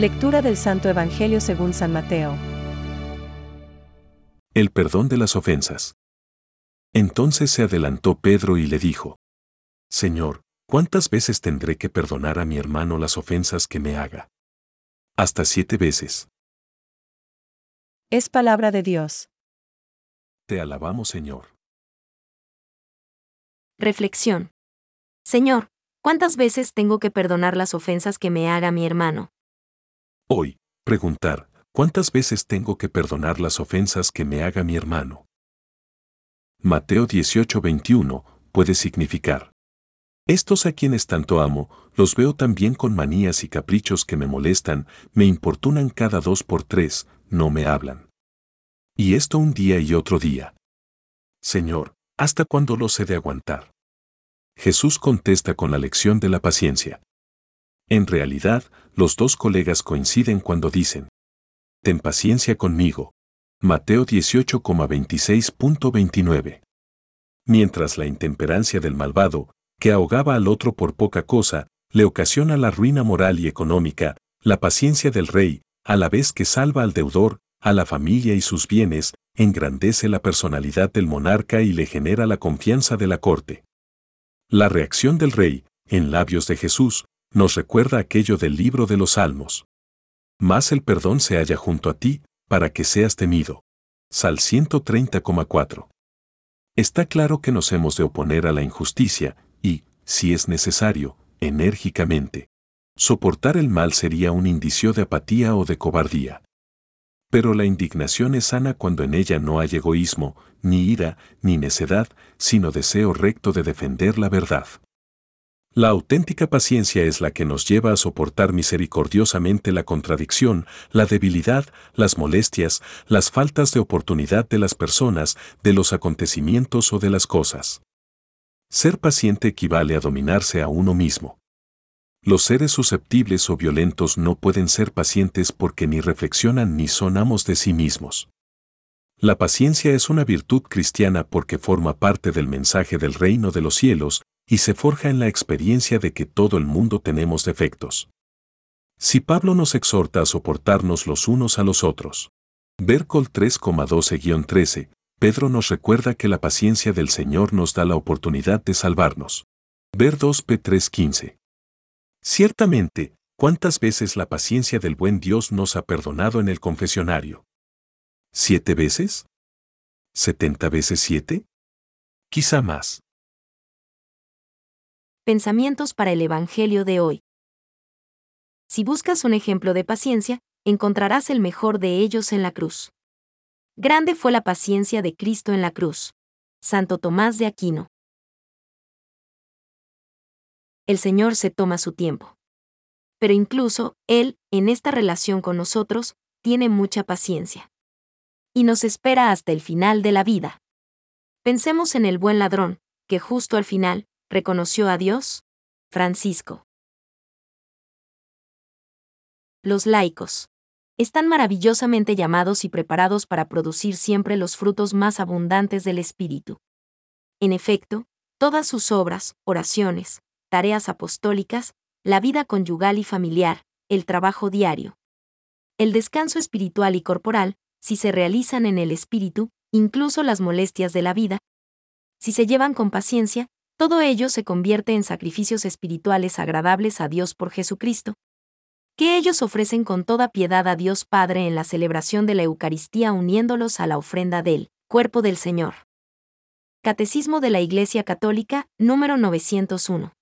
Lectura del Santo Evangelio según San Mateo. El perdón de las ofensas. Entonces se adelantó Pedro y le dijo, Señor, ¿cuántas veces tendré que perdonar a mi hermano las ofensas que me haga? Hasta siete veces. Es palabra de Dios. Te alabamos, Señor. Reflexión. Señor, ¿cuántas veces tengo que perdonar las ofensas que me haga mi hermano? Hoy, preguntar, ¿cuántas veces tengo que perdonar las ofensas que me haga mi hermano? Mateo 18:21 puede significar. Estos a quienes tanto amo, los veo también con manías y caprichos que me molestan, me importunan cada dos por tres, no me hablan. Y esto un día y otro día. Señor, ¿hasta cuándo los he de aguantar? Jesús contesta con la lección de la paciencia. En realidad, los dos colegas coinciden cuando dicen, Ten paciencia conmigo, Mateo 18,26.29. Mientras la intemperancia del malvado, que ahogaba al otro por poca cosa, le ocasiona la ruina moral y económica, la paciencia del rey, a la vez que salva al deudor, a la familia y sus bienes, engrandece la personalidad del monarca y le genera la confianza de la corte. La reacción del rey, en labios de Jesús, nos recuerda aquello del libro de los Salmos. Más el perdón se halla junto a ti, para que seas temido. Sal 130,4. Está claro que nos hemos de oponer a la injusticia y, si es necesario, enérgicamente. Soportar el mal sería un indicio de apatía o de cobardía. Pero la indignación es sana cuando en ella no hay egoísmo, ni ira, ni necedad, sino deseo recto de defender la verdad. La auténtica paciencia es la que nos lleva a soportar misericordiosamente la contradicción, la debilidad, las molestias, las faltas de oportunidad de las personas, de los acontecimientos o de las cosas. Ser paciente equivale a dominarse a uno mismo. Los seres susceptibles o violentos no pueden ser pacientes porque ni reflexionan ni son amos de sí mismos. La paciencia es una virtud cristiana porque forma parte del mensaje del reino de los cielos, y se forja en la experiencia de que todo el mundo tenemos defectos. Si Pablo nos exhorta a soportarnos los unos a los otros. Bercol 3,12-13, Pedro nos recuerda que la paciencia del Señor nos da la oportunidad de salvarnos. Ver 2p 3:15. Ciertamente, ¿cuántas veces la paciencia del buen Dios nos ha perdonado en el confesionario? ¿Siete veces? ¿Setenta veces siete? Quizá más. Pensamientos para el Evangelio de hoy. Si buscas un ejemplo de paciencia, encontrarás el mejor de ellos en la cruz. Grande fue la paciencia de Cristo en la cruz. Santo Tomás de Aquino. El Señor se toma su tiempo. Pero incluso, Él, en esta relación con nosotros, tiene mucha paciencia. Y nos espera hasta el final de la vida. Pensemos en el buen ladrón, que justo al final, ¿Reconoció a Dios? Francisco. Los laicos. Están maravillosamente llamados y preparados para producir siempre los frutos más abundantes del Espíritu. En efecto, todas sus obras, oraciones, tareas apostólicas, la vida conyugal y familiar, el trabajo diario, el descanso espiritual y corporal, si se realizan en el espíritu, incluso las molestias de la vida, si se llevan con paciencia, todo ello se convierte en sacrificios espirituales agradables a Dios por Jesucristo, que ellos ofrecen con toda piedad a Dios Padre en la celebración de la Eucaristía uniéndolos a la ofrenda del cuerpo del Señor. Catecismo de la Iglesia Católica, número 901.